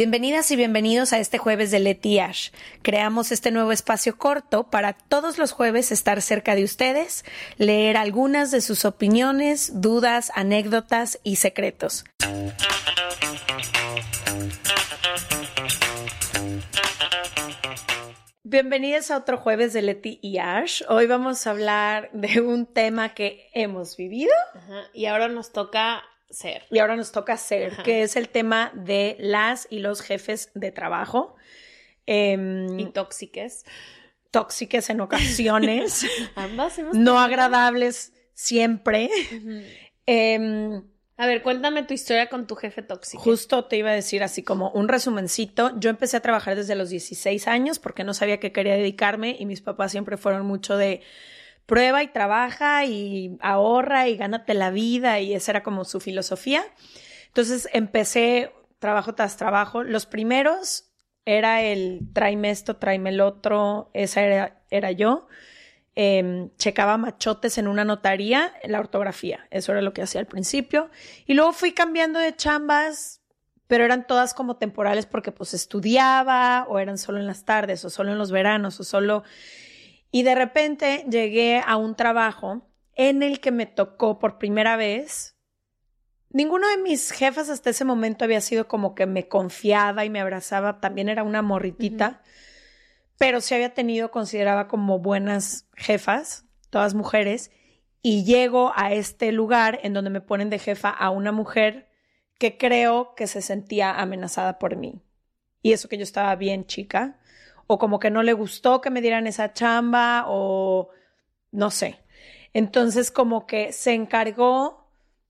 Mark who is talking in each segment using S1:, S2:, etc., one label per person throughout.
S1: Bienvenidas y bienvenidos a este jueves de Leti Ash. Creamos este nuevo espacio corto para todos los jueves estar cerca de ustedes, leer algunas de sus opiniones, dudas, anécdotas y secretos. Bienvenidos a otro jueves de Leti y Ash. Hoy vamos a hablar de un tema que hemos vivido
S2: Y ahora nos toca ser.
S1: y ahora nos toca
S2: Ajá.
S1: que es el tema de las y los jefes de trabajo. Em,
S2: Y tóxiques.
S1: tóxicas en ocasiones,
S2: Ambas hemos
S1: no
S2: tenido.
S1: agradables siempre. Em,
S2: A ver, cuéntame tu historia con tu jefe tóxico.
S1: justo te iba a decir así como un resumencito. Yo empecé a trabajar desde los 16 años porque no sabía qué quería dedicarme y mis papás siempre fueron mucho de prueba y trabaja y ahorra y gánate la vida y esa era como su filosofía. Entonces empecé trabajo tras trabajo. Los primeros era el tráeme esto, tráeme el otro, esa era, era yo. Em, checaba machotes en una notaría, la ortografía, eso era lo que hacía al principio. Y luego fui cambiando de chambas, pero eran todas como temporales porque pues estudiaba o eran solo en las tardes o solo en los veranos o solo... Y de repente llegué a un trabajo en el que me tocó por primera vez. Ninguno de mis jefas hasta ese momento había sido como que me confiaba y me abrazaba. También era una morritita, pero sí había tenido, consideraba como buenas jefas, todas mujeres. Y llego a este lugar en donde me ponen de jefa a una mujer que creo que se sentía amenazada por mí. Y eso que yo estaba bien chica, o como que no le gustó que me dieran esa chamba, o no sé. Entonces como que se encargó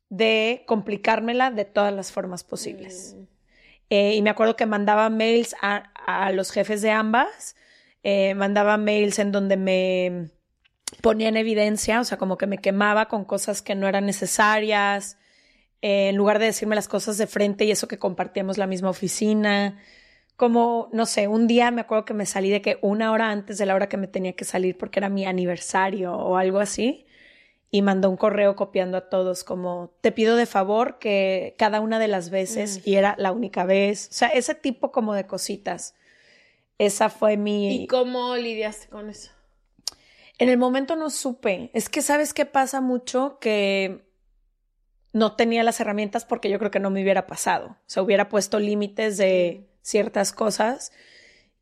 S1: de complicármela de todas las formas posibles.
S2: Mm.
S1: Eh, y me acuerdo que mandaba mails a, a los jefes de ambas, eh, mandaba mails en donde me ponía en evidencia, o sea, como que me quemaba con cosas que no eran necesarias, eh, en lugar de decirme las cosas de frente y eso que compartíamos la misma oficina. Como, no sé, un día me acuerdo que me salí de que una hora antes de la hora que me tenía que salir porque era mi aniversario o algo así y mandó un correo copiando a todos como te pido de favor que cada una de las veces
S2: Mm.
S1: y era la única vez, o sea, ese tipo como de cositas. Esa fue mi
S2: ¿Y cómo lidiaste con eso?
S1: En el momento no supe. Es que sabes qué pasa mucho que no tenía las herramientas porque yo creo que no me hubiera pasado. O sea, hubiera puesto límites de ciertas cosas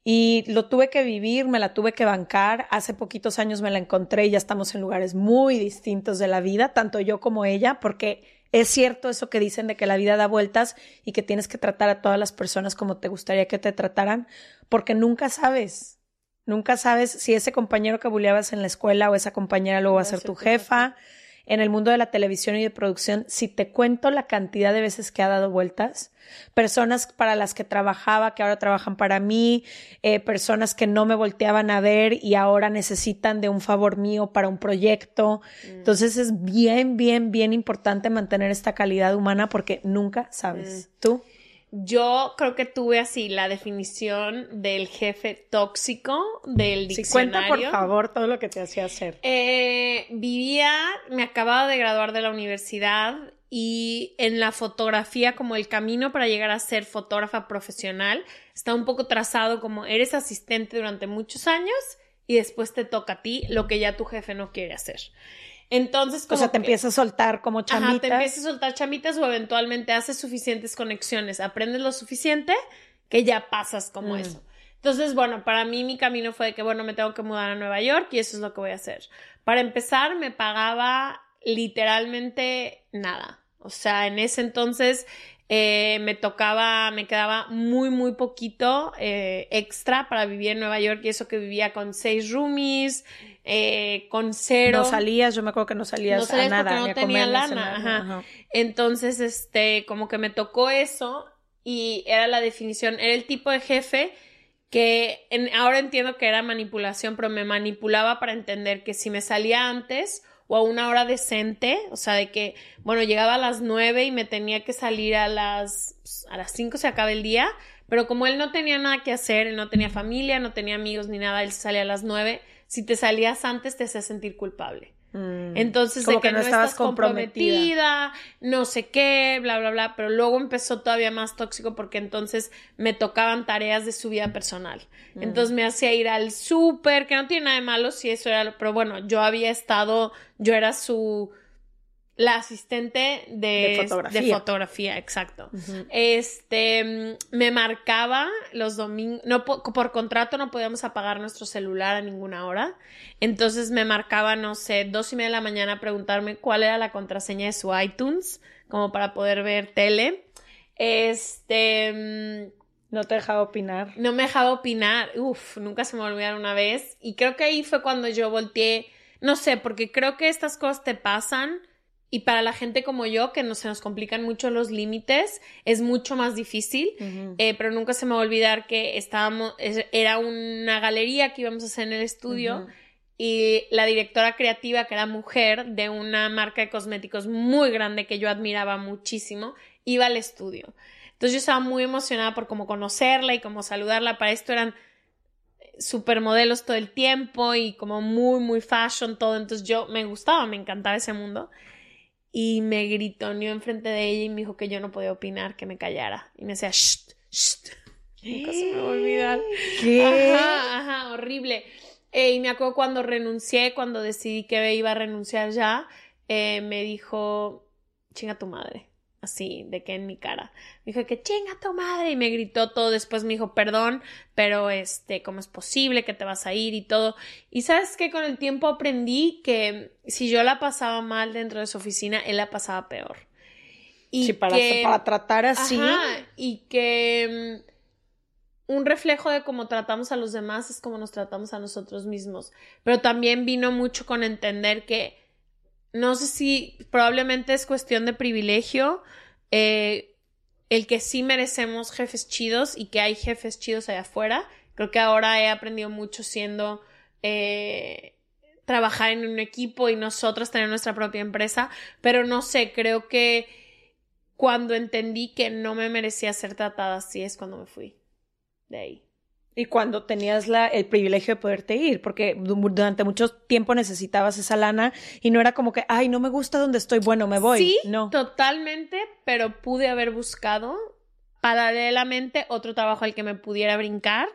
S1: y lo tuve que vivir, me la tuve que bancar. Hace poquitos años me la encontré y ya estamos en lugares muy distintos de la vida, tanto yo como ella, porque es cierto eso que dicen de que la vida da vueltas y que tienes que tratar a todas las personas como te gustaría que te trataran, porque nunca sabes. Nunca sabes si ese compañero que buleabas en la escuela o esa compañera luego va a ser tu jefa. En el mundo de la televisión y de producción, si te cuento la cantidad de veces que ha dado vueltas, personas para las que trabajaba, que ahora trabajan para mí, eh, personas que no me volteaban a ver y ahora necesitan de un favor mío para un proyecto. Entonces es bien, bien, bien importante mantener esta calidad humana porque nunca sabes. ¿Tú?
S2: Yo creo que tuve así la definición del jefe tóxico del
S1: Sí, cuenta
S2: diccionario.
S1: por favor todo lo que te hacía hacer.
S2: Eh, vivía, me acababa de graduar de la universidad y en la fotografía, como el camino para llegar a ser fotógrafa profesional, está un poco trazado como eres asistente durante muchos años y después te toca a ti lo que ya tu jefe no quiere hacer. Entonces,
S1: O
S2: como
S1: sea, te
S2: que-
S1: empieza a soltar como chamitas.
S2: Ajá, te empiezas a soltar chamitas o eventualmente haces suficientes conexiones, aprendes lo suficiente que ya pasas como
S1: Mm.
S2: eso. Entonces, bueno, para mí mi camino fue de que, bueno, me tengo que mudar a Nueva York y eso es lo que voy a hacer. Para empezar, me pagaba literalmente nada. O sea, en ese entonces eh, me tocaba, me quedaba muy, muy poquito eh, extra para vivir en Nueva York y eso que vivía con seis roomies, eh, con cero.
S1: No salías, yo me acuerdo que no salías,
S2: No salías
S1: a nada,
S2: porque no tenía lana, ajá.
S1: ajá.
S2: Entonces, este, como que me tocó eso y era la definición, era el tipo de jefe que en- ahora entiendo que era manipulación, pero me manipulaba para entender que si me salía antes o a una hora decente, o sea, de que, bueno, llegaba a las nueve y me tenía que salir a las, a las cinco se acaba el día, pero como él no tenía nada que hacer, él no tenía familia, no tenía amigos ni nada, él salía a las nueve, si te salías antes te hacía sentir culpable. Mm. Entonces, de que, no, estabas comprometida, no sé qué, bla, bla, bla, pero luego empezó todavía más tóxico porque entonces me tocaban tareas de su vida personal. Mm. Entonces me hacía ir al súper, que no tiene nada de malo si eso era, pero bueno, yo había estado, yo era su la asistente de, fotografía. exacto. Este, me marcaba los domingos, no, por contrato no podíamos apagar nuestro celular a ninguna hora. Entonces me marcaba, no sé, dos y media de la mañana a preguntarme cuál era la contraseña de su iTunes, como para poder ver tele. Este...
S1: No te dejaba opinar.
S2: No me dejaba opinar. Uf, nunca se me olvidaron una vez. Y creo que ahí fue cuando yo volteé, no sé, porque creo que estas cosas te pasan y para la gente como yo, que no se nos complican mucho los límites, es mucho más difícil. Eh, pero nunca se me va a olvidar que estábamos, era una galería que íbamos a hacer en el estudio. Y la directora creativa, que era mujer de una marca de cosméticos muy grande que yo admiraba muchísimo, iba al estudio. Entonces yo estaba muy emocionada por cómo conocerla y cómo saludarla. Para esto eran supermodelos todo el tiempo y como muy, muy fashion, todo. Entonces yo me gustaba, me encantaba ese mundo y me gritoneó enfrente de ella y me dijo que yo no podía opinar, que me callara. Y me decía, shh, shh. Nunca se me va a olvidar.
S1: ¿Qué?
S2: Ajá, ajá, horrible. Eh, y me acuerdo cuando renuncié, cuando decidí que iba a renunciar ya, eh, me dijo, chinga tu madre así, de que en mi cara. Me dijo que chinga tu madre y me gritó todo. Después me dijo perdón, pero este, ¿cómo es posible que te vas a ir y todo? Y sabes que con el tiempo aprendí que si yo la pasaba mal dentro de su oficina, él la pasaba peor.
S1: Y sí, para, para tratar así.
S2: y que mm, un reflejo de cómo tratamos a los demás es como nos tratamos a nosotros mismos. Pero también vino mucho con entender que no sé si probablemente es cuestión de privilegio, eh, el que sí merecemos jefes chidos y que hay jefes chidos allá afuera. Creo que ahora he aprendido mucho siendo eh, trabajar en un equipo y nosotros tener nuestra propia empresa, pero no sé, creo que cuando entendí que no me merecía ser tratada así es cuando me fui de ahí.
S1: Y cuando tenías la, el privilegio de poderte ir, porque durante mucho tiempo necesitabas esa lana y no era como que, ay, no me gusta donde estoy, bueno, me voy.
S2: Sí,
S1: no.
S2: totalmente, pero pude haber buscado paralelamente otro trabajo al que me pudiera brincar,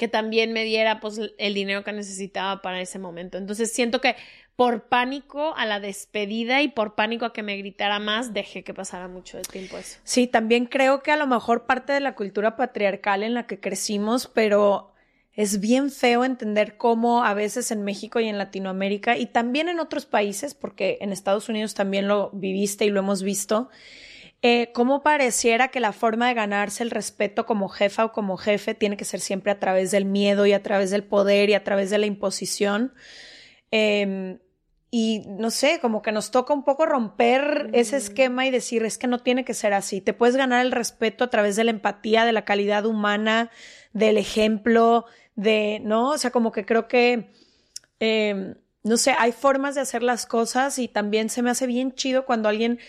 S2: que también me diera pues el dinero que necesitaba para ese momento. Entonces siento que por pánico a la despedida y por pánico a que me gritara más, dejé que pasara mucho de tiempo eso.
S1: Sí, también creo que a lo mejor parte de la cultura patriarcal en la que crecimos, pero es bien feo entender cómo a veces en México y en Latinoamérica y también en otros países, porque en Estados Unidos también lo viviste y lo hemos visto, eh, cómo pareciera que la forma de ganarse el respeto como jefa o como jefe tiene que ser siempre a través del miedo y a través del poder y a través de la imposición. Eh, y no sé, como que nos toca un poco romper ese esquema y decir, es que no tiene que ser así. Te puedes ganar el respeto a través de la empatía, de la calidad humana, del ejemplo, de, ¿no? O sea, como que creo que, eh, no sé, hay formas de hacer las cosas y también se me hace bien chido cuando alguien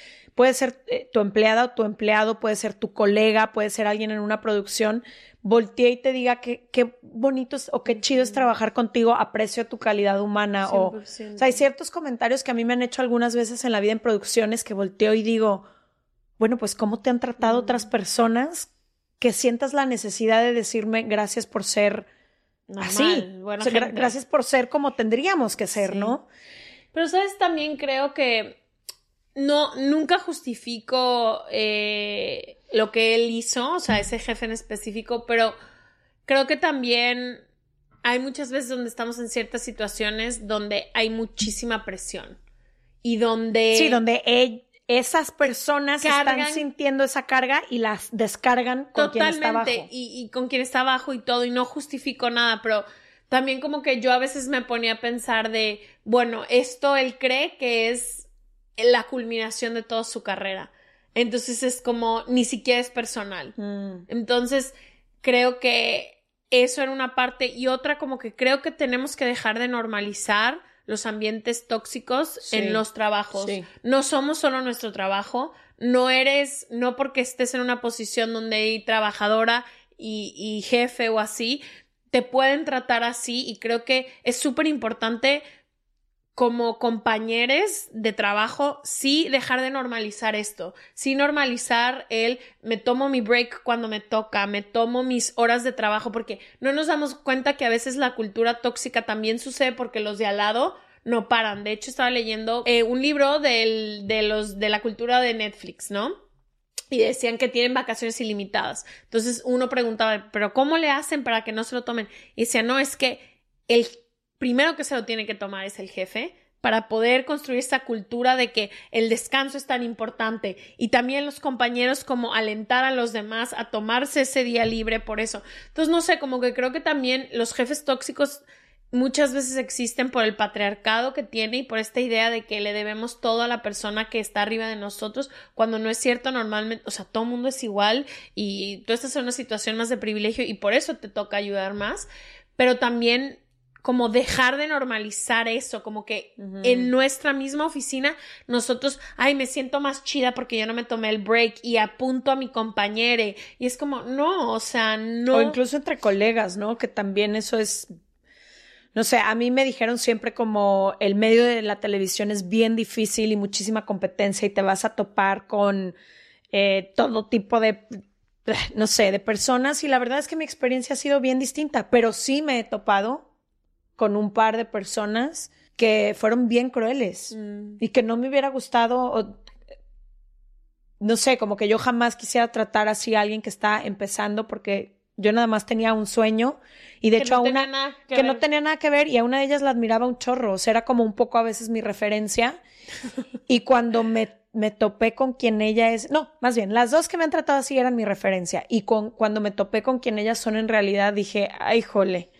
S1: puede ser eh, tu empleada o tu empleado, puede ser tu colega, puede ser alguien en una producción, voltee y te diga que qué bonito es, o qué chido es trabajar contigo, aprecio tu calidad humana o, o sea, hay ciertos comentarios que a mí me han hecho algunas veces en la vida en producciones que volteo y digo, bueno, pues cómo te han tratado otras personas que sientas la necesidad de decirme gracias por ser así, gracias por ser como tendríamos que ser, ¿no?
S2: Pero sabes, también creo que no, nunca justifico eh, lo que él hizo, o sea, ese jefe en específico, pero creo que también hay muchas veces donde estamos en ciertas situaciones donde hay muchísima presión y donde...
S1: Sí, donde esas personas están sintiendo esa carga y las descargan con quien está abajo.
S2: Y, y con quien está abajo y todo, y no justifico nada, pero también como que yo a veces me ponía a pensar de, bueno, esto él cree que es la culminación de toda su carrera. Entonces es como, ni siquiera es personal. Mm. Entonces, creo que eso era una parte y otra como que creo que tenemos que dejar de normalizar los ambientes tóxicos en los trabajos. No somos solo nuestro trabajo, no eres, no porque estés en una posición donde hay trabajadora y, y jefe o así, te pueden tratar así y creo que es súper importante como compañeros de trabajo, sí dejar de normalizar esto, sí normalizar el me tomo mi break cuando me toca, me tomo mis horas de trabajo, porque no nos damos cuenta que a veces la cultura tóxica también sucede porque los de al lado no paran. De hecho, estaba leyendo eh, un libro de, los, de la cultura de Netflix, ¿no? Y decían que tienen vacaciones ilimitadas. Entonces uno preguntaba, ¿pero cómo le hacen para que no se lo tomen? Y decía, no, es que el primero que se lo tiene que tomar es el jefe para poder construir esa cultura de que el descanso es tan importante y también los compañeros como alentar a los demás a tomarse ese día libre por eso. Entonces, no sé, como que creo que también los jefes tóxicos muchas veces existen por el patriarcado que tiene y por esta idea de que le debemos todo a la persona que está arriba de nosotros, cuando no es cierto normalmente, o sea, todo el mundo es igual y tú estás en una situación más de privilegio y por eso te toca ayudar más, pero también como dejar de normalizar eso, como que en nuestra misma oficina nosotros, ay, me siento más chida porque yo no me tomé el break y apunto a mi compañero y es como, no, o sea, no.
S1: O incluso entre colegas, ¿no? Que también eso es, no sé, a mí me dijeron siempre como el medio de la televisión es bien difícil y muchísima competencia y te vas a topar con eh, todo tipo de no sé, de personas y la verdad es que mi experiencia ha sido bien distinta, pero sí me he topado con un par de personas que fueron bien crueles mm. y que no me hubiera gustado, no sé, como que yo jamás quisiera tratar así a alguien que está empezando porque yo nada más tenía un sueño y de hecho a una que, no tenía nada que ver y a una de ellas la admiraba un chorro, o sea, era como un poco a veces mi referencia y cuando me, me topé con quien ella es, no, más bien, las dos que me han tratado así eran mi referencia y con, cuando me topé con quien ellas son en realidad dije, ay, jole,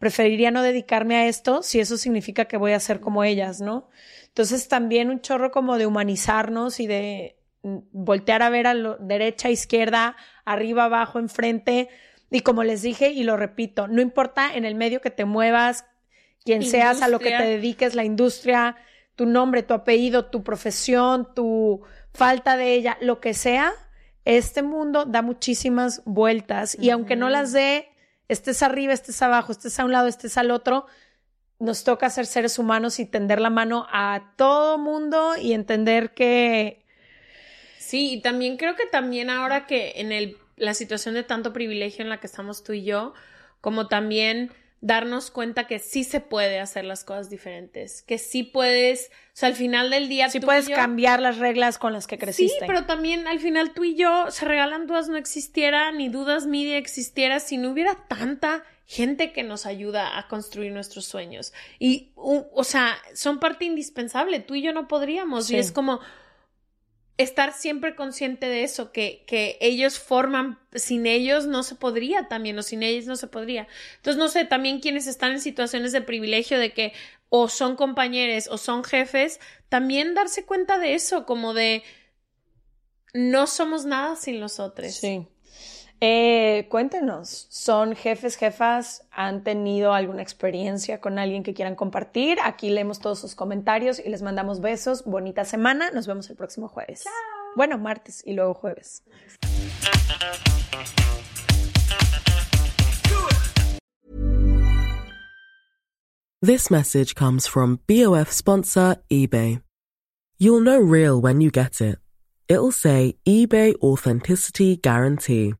S1: preferiría no dedicarme a esto si eso significa que voy a ser como ellas, ¿no? Entonces también un chorro como de humanizarnos y de mm, voltear a ver a la derecha, izquierda, arriba, abajo, enfrente. Y como les dije y lo repito, no importa en el medio que te muevas, quien seas, a lo que te dediques, la industria, tu nombre, tu apellido, tu profesión, tu falta de ella, lo que sea, este mundo da muchísimas vueltas y aunque no las dé estés arriba, estés abajo, estés a un lado, estés al otro, nos toca ser seres humanos y tender la mano a todo mundo y entender que...
S2: Sí, y también creo que también ahora que en el, la situación de tanto privilegio en la que estamos tú y yo, como también darnos cuenta que sí se puede hacer las cosas diferentes, que sí puedes, o sea, al final del día...
S1: Sí puedes cambiar las reglas con las que creciste.
S2: Sí, pero también al final tú y yo, se regalan dudas no existiera, ni dudas media existiera si no hubiera tanta gente que nos ayuda a construir nuestros sueños. Y, o sea, son parte indispensable, tú y yo no podríamos. Y es como, estar siempre consciente de eso, que, que ellos forman, sin ellos no se podría también, o sin ellos no se podría. Entonces, no sé, también quienes están en situaciones de privilegio de que o son compañeros o son jefes, también darse cuenta de eso, como de no somos nada sin los otros.
S1: Sí. Eh, cuéntenos, ¿son jefes, jefas? ¿Han tenido alguna experiencia con alguien que quieran compartir? Aquí leemos todos sus comentarios y les mandamos besos. Bonita semana. Nos vemos el próximo jueves. Bueno, martes y luego jueves.
S3: This message comes from BOF sponsor eBay. You'll know real when you get it. It'll say eBay Authenticity Guarantee.